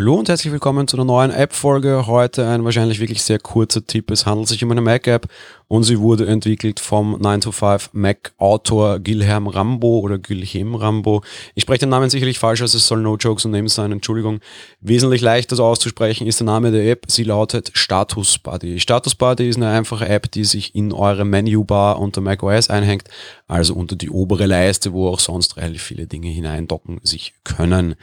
Hallo und herzlich willkommen zu einer neuen App-Folge. Heute ein wahrscheinlich wirklich sehr kurzer Tipp. Es handelt sich um eine Mac-App und sie wurde entwickelt vom 9to5 Mac-Autor Gilherm Rambo oder Gilhem Rambo. Ich spreche den Namen sicherlich falsch, also es soll no jokes und names sein, Entschuldigung. Wesentlich leichter auszusprechen ist der Name der App. Sie lautet Status Buddy. Status Buddy ist eine einfache App, die sich in eure Menübar unter macOS einhängt, also unter die obere Leiste, wo auch sonst relativ viele Dinge hineindocken sich können.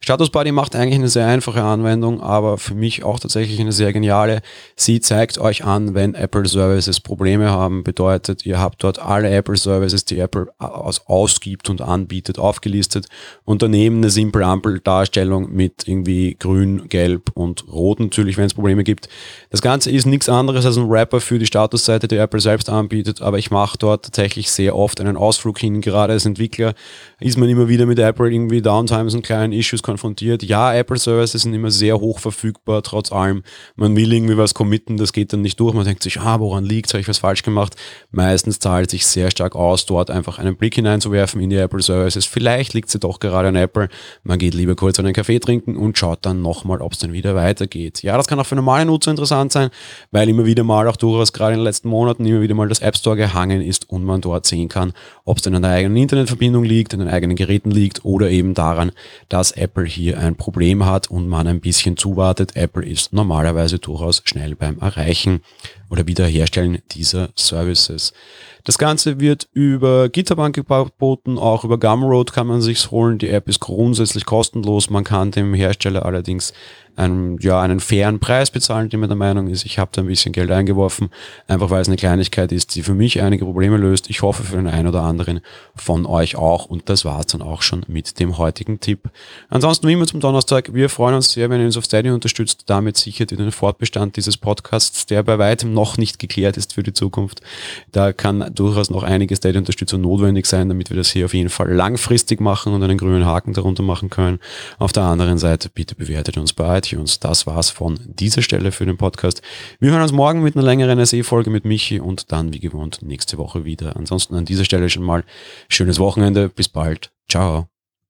Status Buddy macht eigentlich eine sehr einfache einfache Anwendung, aber für mich auch tatsächlich eine sehr geniale. Sie zeigt euch an, wenn Apple Services Probleme haben. Bedeutet, ihr habt dort alle Apple Services, die Apple aus, ausgibt und anbietet, aufgelistet und daneben eine simple Ampeldarstellung mit irgendwie grün, gelb und rot natürlich, wenn es Probleme gibt. Das Ganze ist nichts anderes als ein Wrapper für die Statusseite, die Apple selbst anbietet, aber ich mache dort tatsächlich sehr oft einen Ausflug hin. Gerade als Entwickler ist man immer wieder mit Apple irgendwie Downtimes und kleinen Issues konfrontiert. Ja, Apple Services sind immer sehr hoch verfügbar, trotz allem. Man will irgendwie was committen, das geht dann nicht durch. Man denkt sich, ah, woran liegt Habe ich was falsch gemacht? Meistens zahlt sich sehr stark aus, dort einfach einen Blick hineinzuwerfen in die Apple Services. Vielleicht liegt sie doch gerade an Apple. Man geht lieber kurz einen Kaffee trinken und schaut dann nochmal, ob es dann wieder weitergeht. Ja, das kann auch für normale Nutzer interessant sein, weil immer wieder mal auch durchaus gerade in den letzten Monaten immer wieder mal das App Store gehangen ist und man dort sehen kann, ob es denn an der eigenen Internetverbindung liegt, an den eigenen Geräten liegt oder eben daran, dass Apple hier ein Problem hat und man ein bisschen zuwartet. Apple ist normalerweise durchaus schnell beim Erreichen oder Wiederherstellen dieser Services. Das Ganze wird über GitHub angeboten, auch über Gumroad kann man sich's holen. Die App ist grundsätzlich kostenlos. Man kann dem Hersteller allerdings einen, ja, einen fairen Preis bezahlen, die mir der Meinung ist, ich habe da ein bisschen Geld eingeworfen, einfach weil es eine Kleinigkeit ist, die für mich einige Probleme löst. Ich hoffe für den einen oder anderen von euch auch und das war's dann auch schon mit dem heutigen Tipp. Ansonsten wie immer zum Donnerstag, wir freuen uns sehr, wenn ihr uns auf Steady unterstützt. Damit sichert ihr den Fortbestand dieses Podcasts, der bei weitem noch nicht geklärt ist für die Zukunft. Da kann durchaus noch einige Steady-Unterstützung notwendig sein, damit wir das hier auf jeden Fall langfristig machen und einen grünen Haken darunter machen können. Auf der anderen Seite, bitte bewertet uns bei iTunes. Das war's von dieser Stelle für den Podcast. Wir hören uns morgen mit einer längeren SE-Folge mit Michi und dann wie gewohnt nächste Woche wieder. Ansonsten an dieser Stelle schon mal schönes Wochenende. Bis bald. Ciao.